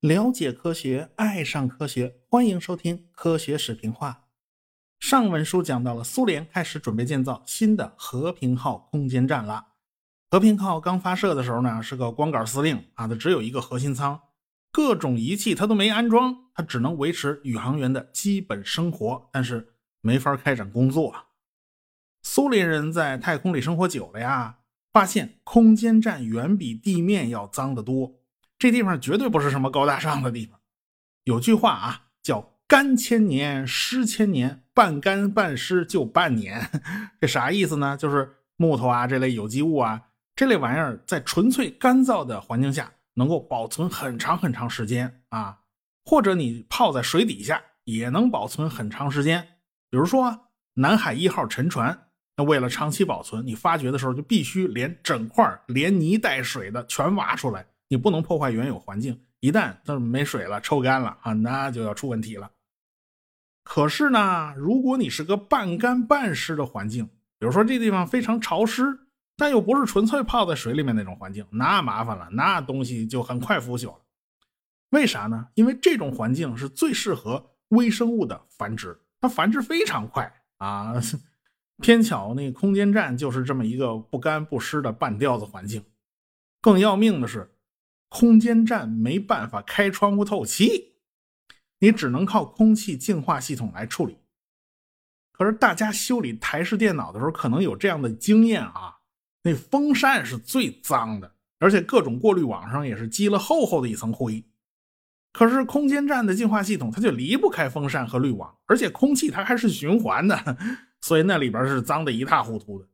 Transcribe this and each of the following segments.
了解科学，爱上科学，欢迎收听《科学史评话》。上文书讲到了苏联开始准备建造新的和平号空间站了。和平号刚发射的时候呢，是个光杆司令啊，它只有一个核心舱，各种仪器它都没安装，它只能维持宇航员的基本生活，但是没法开展工作啊。苏联人在太空里生活久了呀，发现空间站远比地面要脏得多，这地方绝对不是什么高大上的地方。有句话啊，叫“干千年，湿千年，半干半湿就半年”，这啥意思呢？就是木头啊这类有机物啊。这类玩意儿在纯粹干燥的环境下能够保存很长很长时间啊，或者你泡在水底下也能保存很长时间。比如说南海一号沉船，那为了长期保存，你发掘的时候就必须连整块连泥带水的全挖出来，你不能破坏原有环境。一旦它没水了、抽干了啊，那就要出问题了。可是呢，如果你是个半干半湿的环境，比如说这地方非常潮湿。但又不是纯粹泡在水里面那种环境，那麻烦了，那东西就很快腐朽了。为啥呢？因为这种环境是最适合微生物的繁殖，它繁殖非常快啊。偏巧那空间站就是这么一个不干不湿的半吊子环境。更要命的是，空间站没办法开窗户透气，你只能靠空气净化系统来处理。可是大家修理台式电脑的时候，可能有这样的经验啊。那风扇是最脏的，而且各种过滤网上也是积了厚厚的一层灰。可是空间站的净化系统它就离不开风扇和滤网，而且空气它还是循环的，所以那里边是脏的一塌糊涂的。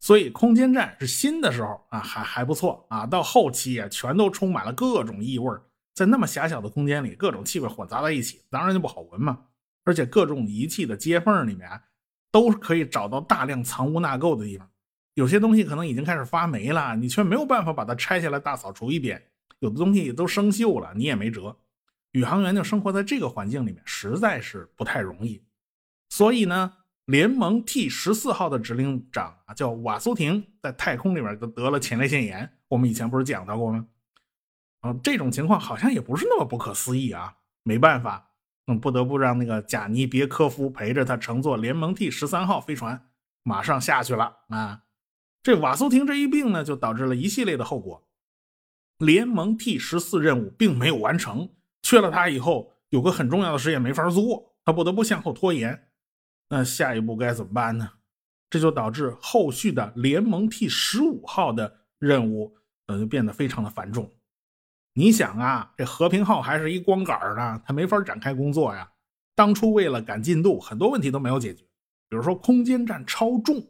所以空间站是新的时候啊还还不错啊，到后期啊全都充满了各种异味，在那么狭小的空间里，各种气味混杂在一起，当然就不好闻嘛。而且各种仪器的接缝里面都可以找到大量藏污纳垢的地方。有些东西可能已经开始发霉了，你却没有办法把它拆下来大扫除一遍。有的东西都生锈了，你也没辙。宇航员就生活在这个环境里面，实在是不太容易。所以呢，联盟 T 十四号的指令长啊，叫瓦苏廷，在太空里面就得了前列腺炎。我们以前不是讲到过吗？啊，这种情况好像也不是那么不可思议啊。没办法，嗯，不得不让那个贾尼别科夫陪着他乘坐联盟 T 十三号飞船，马上下去了啊。这瓦苏廷这一病呢，就导致了一系列的后果。联盟 T 十四任务并没有完成，缺了他以后，有个很重要的实验没法做，他不得不向后拖延。那下一步该怎么办呢？这就导致后续的联盟 T 十五号的任务，呃，就变得非常的繁重。你想啊，这和平号还是一光杆呢，它没法展开工作呀。当初为了赶进度，很多问题都没有解决，比如说空间站超重。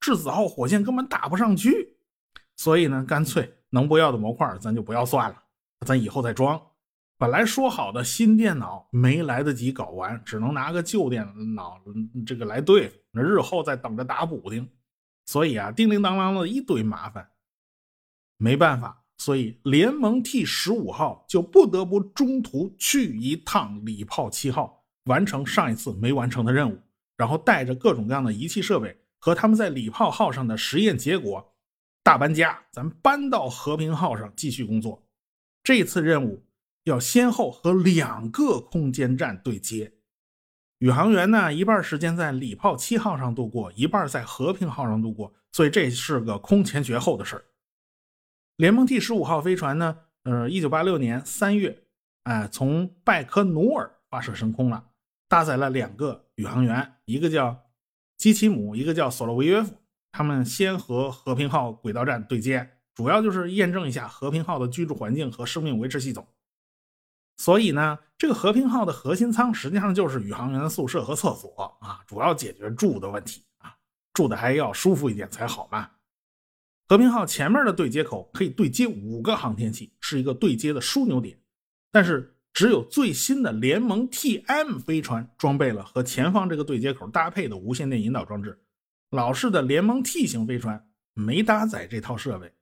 质子号火箭根本打不上去，所以呢，干脆能不要的模块咱就不要算了，咱以后再装。本来说好的新电脑没来得及搞完，只能拿个旧电脑这个来对付，那日后再等着打补丁。所以啊，叮叮当当的一堆麻烦，没办法，所以联盟 T 十五号就不得不中途去一趟礼炮七号，完成上一次没完成的任务，然后带着各种各样的仪器设备。和他们在礼炮号上的实验结果大搬家，咱搬到和平号上继续工作。这次任务要先后和两个空间站对接。宇航员呢，一半时间在礼炮七号上度过，一半在和平号上度过，所以这是个空前绝后的事儿。联盟 T 十五号飞船呢，呃，一九八六年三月，哎，从拜科努尔发射升空了，搭载了两个宇航员，一个叫。基奇姆，一个叫索洛维约夫，他们先和和平号轨道站对接，主要就是验证一下和平号的居住环境和生命维持系统。所以呢，这个和平号的核心舱实际上就是宇航员的宿舍和厕所啊，主要解决住的问题啊，住的还要舒服一点才好嘛。和平号前面的对接口可以对接五个航天器，是一个对接的枢纽点，但是。只有最新的联盟 TM 飞船装备了和前方这个对接口搭配的无线电引导装置，老式的联盟 T 型飞船没搭载这套设备。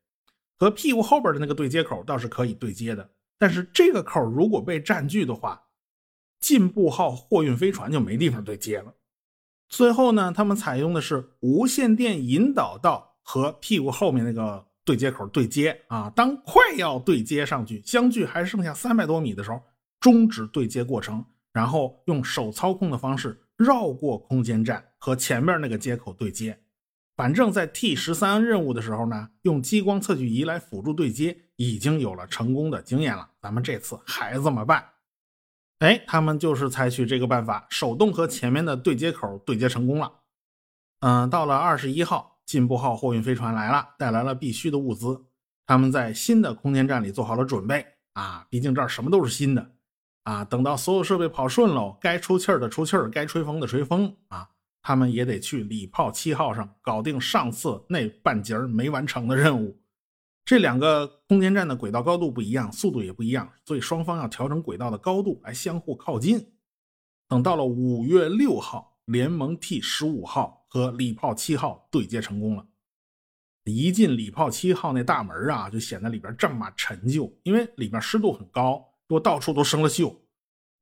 和屁股后边的那个对接口倒是可以对接的，但是这个口如果被占据的话，进步号货运飞船就没地方对接了。最后呢，他们采用的是无线电引导到和屁股后面那个对接口对接啊。当快要对接上去，相距还剩下三百多米的时候，终止对接过程，然后用手操控的方式绕过空间站和前面那个接口对接。反正，在 T 十三任务的时候呢，用激光测距仪来辅助对接，已经有了成功的经验了。咱们这次还怎么办？哎，他们就是采取这个办法，手动和前面的对接口对接成功了。嗯，到了二十一号，进步号货运飞船来了，带来了必须的物资。他们在新的空间站里做好了准备啊，毕竟这儿什么都是新的啊。等到所有设备跑顺喽，该出气儿的出气儿，该吹风的吹风啊。他们也得去礼炮七号上搞定上次那半截没完成的任务。这两个空间站的轨道高度不一样，速度也不一样，所以双方要调整轨道的高度来相互靠近。等到了五月六号，联盟 T 十五号和礼炮七号对接成功了。一进礼炮七号那大门啊，就显得里边这么陈旧，因为里边湿度很高，我到处都生了锈。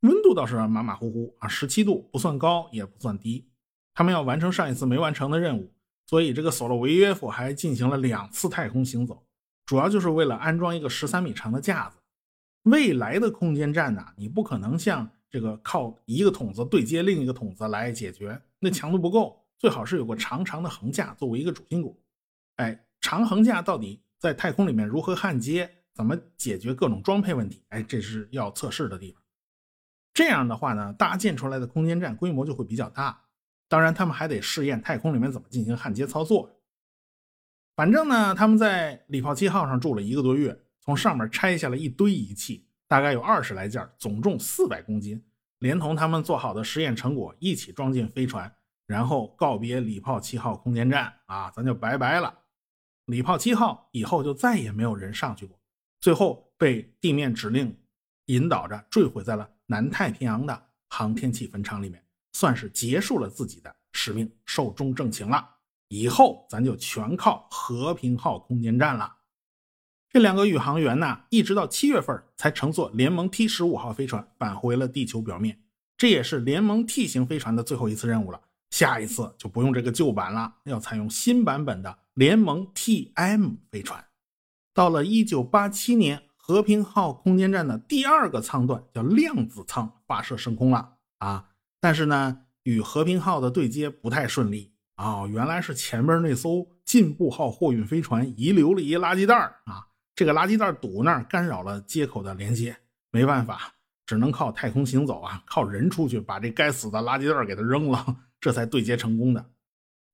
温度倒是马马虎虎啊，十七度不算高也不算低。他们要完成上一次没完成的任务，所以这个索洛维约夫还进行了两次太空行走，主要就是为了安装一个十三米长的架子。未来的空间站呢，你不可能像这个靠一个筒子对接另一个筒子来解决，那强度不够，最好是有个长长的横架作为一个主心骨。哎，长横架到底在太空里面如何焊接，怎么解决各种装配问题？哎，这是要测试的地方。这样的话呢，搭建出来的空间站规模就会比较大。当然，他们还得试验太空里面怎么进行焊接操作。反正呢，他们在礼炮七号上住了一个多月，从上面拆下了一堆仪器，大概有二十来件，总重四百公斤，连同他们做好的实验成果一起装进飞船，然后告别礼炮七号空间站啊，咱就拜拜了。礼炮七号以后就再也没有人上去过，最后被地面指令引导着坠毁在了南太平洋的航天器坟场里面。算是结束了自己的使命，寿终正寝了。以后咱就全靠和平号空间站了。这两个宇航员呢，一直到七月份才乘坐联盟 T 十五号飞船返回了地球表面。这也是联盟 T 型飞船的最后一次任务了。下一次就不用这个旧版了，要采用新版本的联盟 TM 飞船。到了一九八七年，和平号空间站的第二个舱段叫量子舱发射升空了啊。但是呢，与和平号的对接不太顺利啊！原来是前边那艘进步号货运飞船遗留了一垃圾袋啊，这个垃圾袋堵那儿，干扰了接口的连接，没办法，只能靠太空行走啊，靠人出去把这该死的垃圾袋给它扔了，这才对接成功的。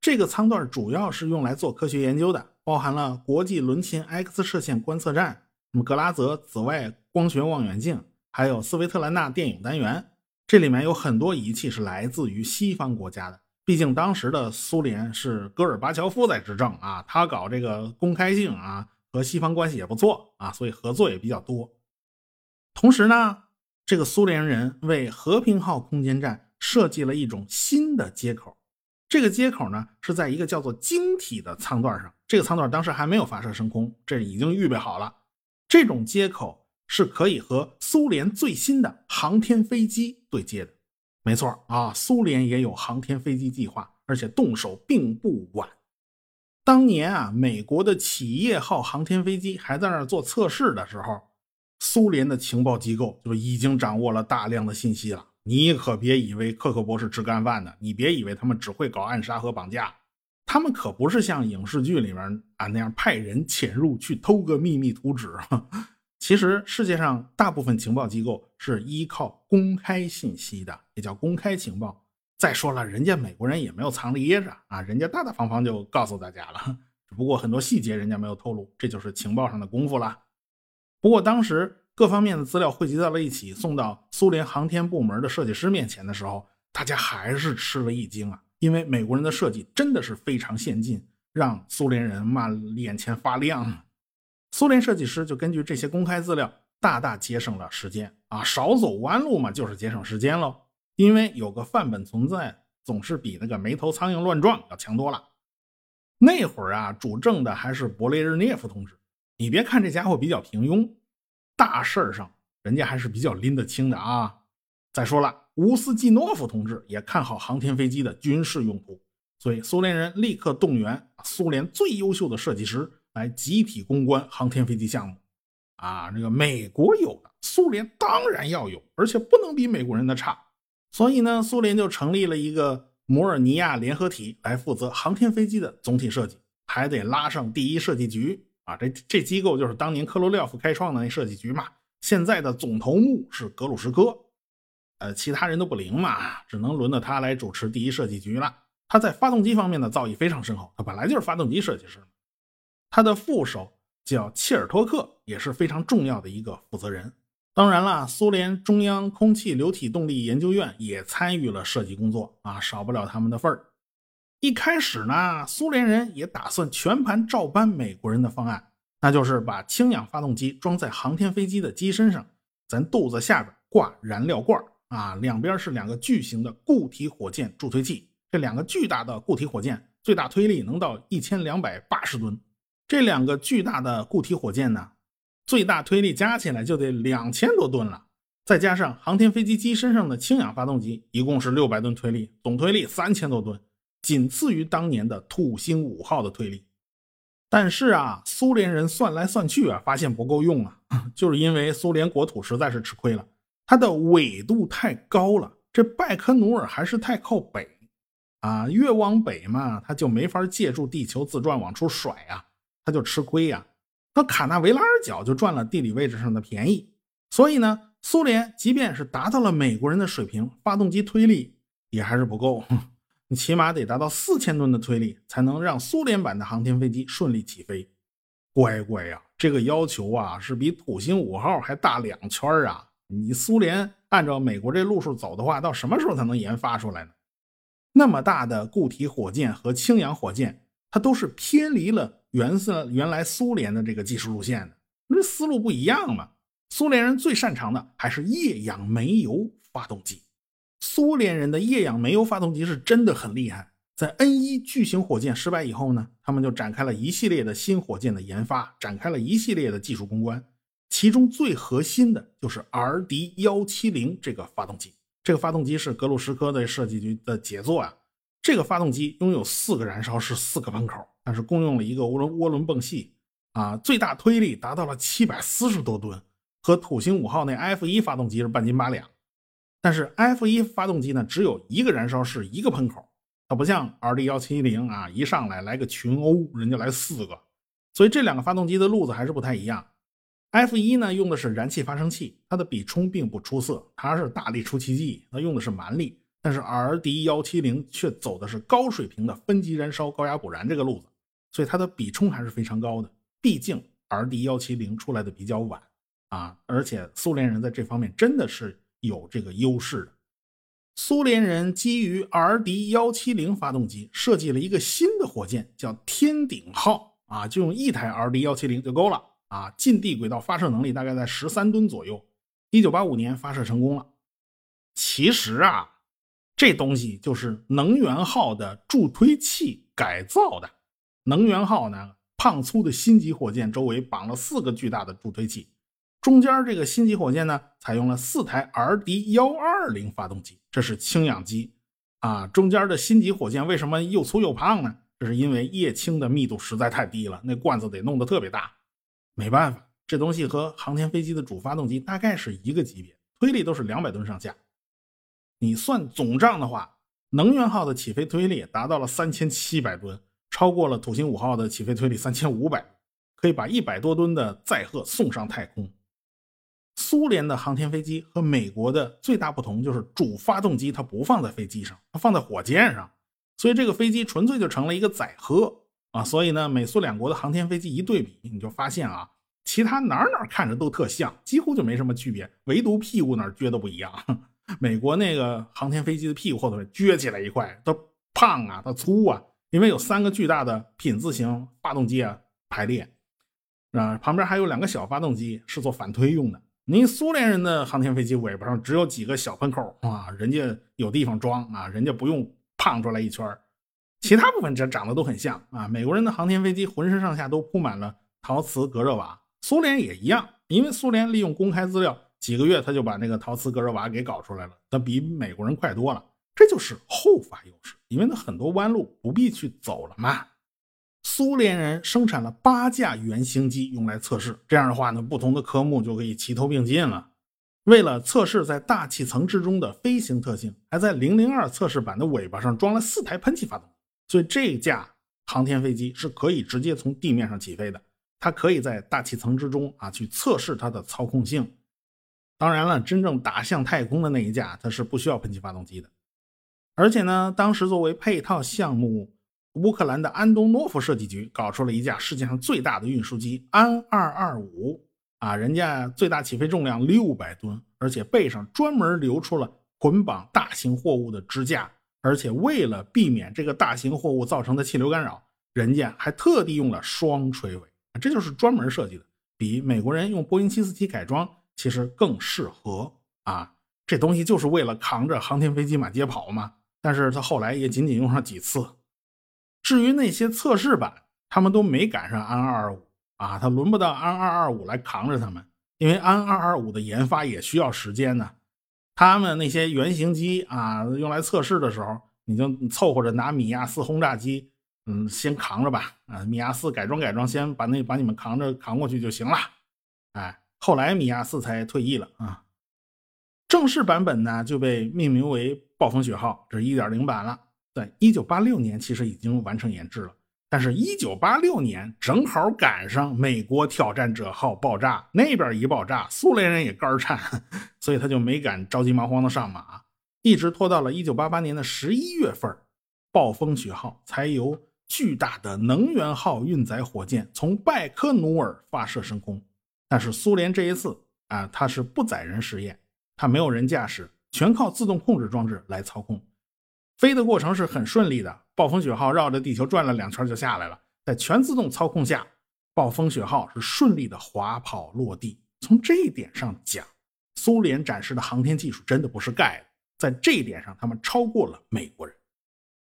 这个舱段主要是用来做科学研究的，包含了国际伦琴 X 射线观测站、什么格拉泽紫外光学望远镜，还有斯维特兰纳电影单元。这里面有很多仪器是来自于西方国家的，毕竟当时的苏联是戈尔巴乔夫在执政啊，他搞这个公开性啊，和西方关系也不错啊，所以合作也比较多。同时呢，这个苏联人为和平号空间站设计了一种新的接口，这个接口呢是在一个叫做晶体的舱段上，这个舱段当时还没有发射升空，这已经预备好了，这种接口。是可以和苏联最新的航天飞机对接的，没错啊，苏联也有航天飞机计划，而且动手并不晚。当年啊，美国的企业号航天飞机还在那儿做测试的时候，苏联的情报机构就已经掌握了大量的信息了。你可别以为克克博士吃干饭的，你别以为他们只会搞暗杀和绑架，他们可不是像影视剧里面啊那样派人潜入去偷个秘密图纸。其实世界上大部分情报机构是依靠公开信息的，也叫公开情报。再说了，人家美国人也没有藏着掖着啊，人家大大方方就告诉大家了。只不过很多细节人家没有透露，这就是情报上的功夫了。不过当时各方面的资料汇集到了一起，送到苏联航天部门的设计师面前的时候，大家还是吃了一惊啊，因为美国人的设计真的是非常先进，让苏联人嘛眼前发亮。苏联设计师就根据这些公开资料，大大节省了时间啊，少走弯路嘛，就是节省时间喽。因为有个范本存在，总是比那个没头苍蝇乱撞要强多了。那会儿啊，主政的还是勃列日涅夫同志。你别看这家伙比较平庸，大事儿上人家还是比较拎得清的啊。再说了，乌斯季诺夫同志也看好航天飞机的军事用途，所以苏联人立刻动员苏联最优秀的设计师来集体攻关航天飞机项目。啊，这个美国有的，苏联当然要有，而且不能比美国人的差。所以呢，苏联就成立了一个摩尔尼亚联合体来负责航天飞机的总体设计，还得拉上第一设计局啊。这这机构就是当年科罗廖夫开创的那设计局嘛。现在的总头目是格鲁什科，呃，其他人都不灵嘛，只能轮到他来主持第一设计局了。他在发动机方面的造诣非常深厚，他本来就是发动机设计师。他的副手叫切尔托克，也是非常重要的一个负责人。当然了，苏联中央空气流体动力研究院也参与了设计工作啊，少不了他们的份儿。一开始呢，苏联人也打算全盘照搬美国人的方案，那就是把氢氧发动机装在航天飞机的机身上，咱肚子下边挂燃料罐啊，两边是两个巨型的固体火箭助推器。这两个巨大的固体火箭最大推力能到一千两百八十吨，这两个巨大的固体火箭呢？最大推力加起来就得两千多吨了，再加上航天飞机机身上的氢氧发动机，一共是六百吨推力，总推力三千多吨，仅次于当年的土星五号的推力。但是啊，苏联人算来算去啊，发现不够用啊，就是因为苏联国土实在是吃亏了，它的纬度太高了，这拜科努尔还是太靠北啊，越往北嘛，它就没法借助地球自转往出甩啊，他就吃亏呀。那卡纳维拉尔角就赚了地理位置上的便宜，所以呢，苏联即便是达到了美国人的水平，发动机推力也还是不够，你起码得达到四千吨的推力，才能让苏联版的航天飞机顺利起飞。乖乖呀，这个要求啊，是比土星五号还大两圈啊！你苏联按照美国这路数走的话，到什么时候才能研发出来呢？那么大的固体火箭和氢氧火箭，它都是偏离了。原是原来苏联的这个技术路线的，那思路不一样嘛。苏联人最擅长的还是液氧煤油发动机。苏联人的液氧煤油发动机是真的很厉害。在 N 一巨型火箭失败以后呢，他们就展开了一系列的新火箭的研发，展开了一系列的技术攻关。其中最核心的就是 RD 幺七零这个发动机。这个发动机是格鲁什科的设计局的杰作啊。这个发动机拥有四个燃烧室、四个喷口。但是共用了一个涡轮涡轮泵系，啊，最大推力达到了七百四十多吨，和土星五号那 F 一发动机是半斤八两。但是 F 一发动机呢，只有一个燃烧室，一个喷口，它不像 RD 幺七零啊，一上来来个群殴，人家来四个，所以这两个发动机的路子还是不太一样。F 一呢用的是燃气发生器，它的比冲并不出色，它是大力出奇迹，它用的是蛮力。但是 RD 幺七零却走的是高水平的分级燃烧、高压补燃这个路子。所以它的比冲还是非常高的，毕竟 RD 幺七零出来的比较晚啊，而且苏联人在这方面真的是有这个优势的。苏联人基于 RD 幺七零发动机设计了一个新的火箭，叫天顶号啊，就用一台 RD 幺七零就够了啊，近地轨道发射能力大概在十三吨左右。一九八五年发射成功了。其实啊，这东西就是能源号的助推器改造的。能源号呢，胖粗的星级火箭周围绑了四个巨大的助推器，中间这个星级火箭呢，采用了四台 RD 幺二零发动机，这是氢氧机啊。中间的星级火箭为什么又粗又胖呢？这是因为液氢的密度实在太低了，那罐子得弄得特别大。没办法，这东西和航天飞机的主发动机大概是一个级别，推力都是两百吨上下。你算总账的话，能源号的起飞推力达到了三千七百吨。超过了土星五号的起飞推力三千五百，可以把一百多吨的载荷送上太空。苏联的航天飞机和美国的最大不同就是主发动机它不放在飞机上，它放在火箭上，所以这个飞机纯粹就成了一个载荷啊。所以呢，美苏两国的航天飞机一对比，你就发现啊，其他哪哪看着都特像，几乎就没什么区别，唯独屁股哪撅的不一样。美国那个航天飞机的屁股后头撅起来一块，它胖啊，它粗啊。因为有三个巨大的品字形发动机啊排列，啊旁边还有两个小发动机是做反推用的。您苏联人的航天飞机尾巴上只有几个小喷口啊，人家有地方装啊，人家不用胖出来一圈其他部分这长得都很像啊。美国人的航天飞机浑身上下都铺满了陶瓷隔热瓦，苏联也一样，因为苏联利用公开资料，几个月他就把那个陶瓷隔热瓦给搞出来了，他比美国人快多了。这就是后发优势，因为那很多弯路不必去走了嘛。苏联人生产了八架原型机用来测试，这样的话呢，不同的科目就可以齐头并进了。为了测试在大气层之中的飞行特性，还在零零二测试版的尾巴上装了四台喷气发动机，所以这架航天飞机是可以直接从地面上起飞的。它可以在大气层之中啊去测试它的操控性。当然了，真正打向太空的那一架，它是不需要喷气发动机的。而且呢，当时作为配套项目。乌克兰的安东诺夫设计局搞出了一架世界上最大的运输机安二二五啊，人家最大起飞重量六百吨，而且背上专门留出了捆绑大型货物的支架，而且为了避免这个大型货物造成的气流干扰，人家还特地用了双垂尾，这就是专门设计的，比美国人用波音七四七改装其实更适合啊。这东西就是为了扛着航天飞机满街跑嘛，但是他后来也仅仅用上几次。至于那些测试版，他们都没赶上安二二五啊，他轮不到安二二五来扛着他们，因为安二二五的研发也需要时间呢。他们那些原型机啊，用来测试的时候，你就凑合着拿米亚四轰炸机，嗯，先扛着吧。啊，米亚四改装改装，先把那把你们扛着扛过去就行了。哎，后来米亚四才退役了啊。正式版本呢就被命名为暴风雪号，这是一点零版了。在一九八六年，其实已经完成研制了，但是，一九八六年正好赶上美国挑战者号爆炸，那边一爆炸，苏联人也肝颤，所以他就没敢着急忙慌的上马，一直拖到了一九八八年的十一月份，暴风雪号才由巨大的能源号运载火箭从拜科努尔发射升空。但是，苏联这一次啊，它是不载人实验，它没有人驾驶，全靠自动控制装置来操控。飞的过程是很顺利的，暴风雪号绕着地球转了两圈就下来了。在全自动操控下，暴风雪号是顺利的滑跑落地。从这一点上讲，苏联展示的航天技术真的不是盖的，在这一点上他们超过了美国人。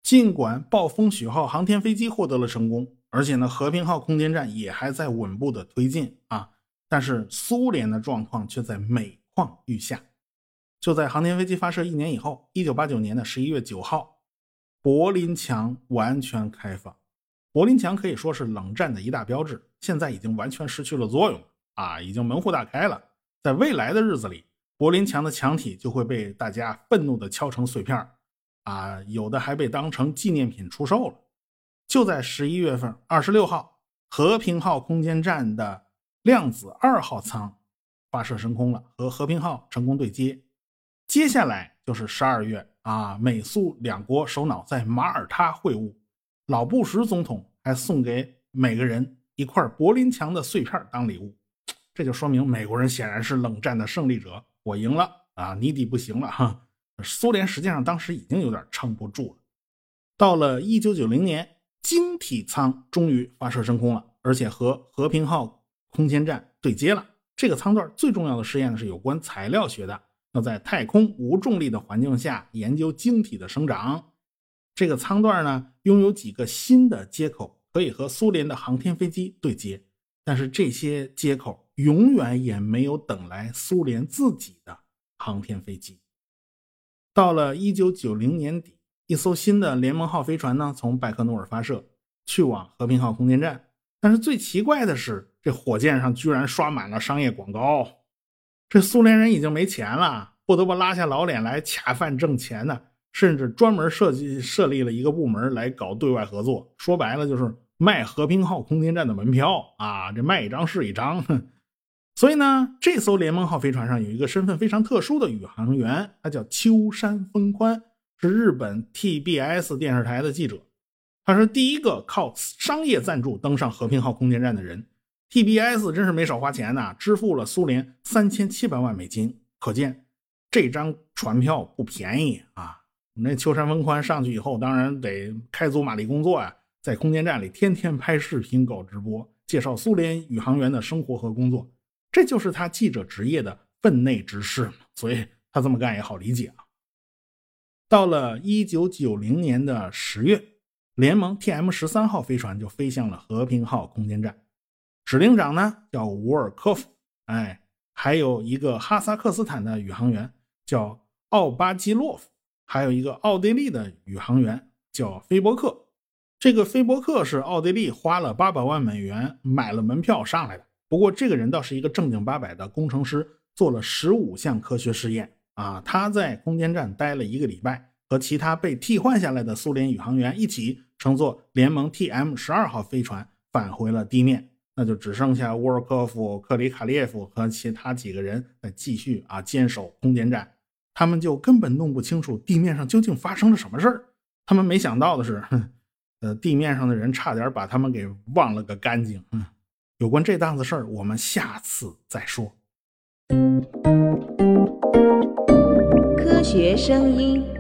尽管暴风雪号航天飞机获得了成功，而且呢，和平号空间站也还在稳步的推进啊，但是苏联的状况却在每况愈下。就在航天飞机发射一年以后，一九八九年的十一月九号，柏林墙完全开放。柏林墙可以说是冷战的一大标志，现在已经完全失去了作用啊，已经门户大开了。在未来的日子里，柏林墙的墙体就会被大家愤怒地敲成碎片啊，有的还被当成纪念品出售了。就在十一月份二十六号，和平号空间站的量子二号舱发射升空了，和和平号成功对接。接下来就是十二月啊，美苏两国首脑在马耳他会晤，老布什总统还送给每个人一块柏林墙的碎片当礼物，这就说明美国人显然是冷战的胜利者，我赢了啊，你底不行了哈。苏联实际上当时已经有点撑不住了。到了一九九零年，晶体舱终于发射升空了，而且和和平号空间站对接了。这个舱段最重要的试验呢是有关材料学的。在太空无重力的环境下研究晶体的生长。这个舱段呢，拥有几个新的接口，可以和苏联的航天飞机对接。但是这些接口永远也没有等来苏联自己的航天飞机。到了一九九零年底，一艘新的联盟号飞船呢，从拜克努尔发射，去往和平号空间站。但是最奇怪的是，这火箭上居然刷满了商业广告。这苏联人已经没钱了，不得不拉下老脸来恰饭挣钱呢。甚至专门设计设立了一个部门来搞对外合作，说白了就是卖和平号空间站的门票啊，这卖一张是一张。所以呢，这艘联盟号飞船上有一个身份非常特殊的宇航员，他叫秋山丰宽，是日本 TBS 电视台的记者，他是第一个靠商业赞助登上和平号空间站的人。TBS 真是没少花钱呐，支付了苏联三千七百万美金，可见这张船票不便宜啊！那秋山丰宽上去以后，当然得开足马力工作呀，在空间站里天天拍视频、搞直播，介绍苏联宇航员的生活和工作，这就是他记者职业的分内之事嘛。所以他这么干也好理解啊。到了一九九零年的十月，联盟 TM 十三号飞船就飞向了和平号空间站。指令长呢叫沃尔科夫，哎，还有一个哈萨克斯坦的宇航员叫奥巴基洛夫，还有一个奥地利的宇航员叫菲伯克。这个菲伯克是奥地利花了八百万美元买了门票上来的。不过这个人倒是一个正经八百的工程师，做了十五项科学实验啊。他在空间站待了一个礼拜，和其他被替换下来的苏联宇航员一起乘坐联盟 TM 十二号飞船返回了地面。那就只剩下沃尔科夫、克里卡列夫和其他几个人在继续啊坚守空间站。他们就根本弄不清楚地面上究竟发生了什么事儿。他们没想到的是，呃，地面上的人差点把他们给忘了个干净。嗯，有关这档子事儿，我们下次再说。科学声音。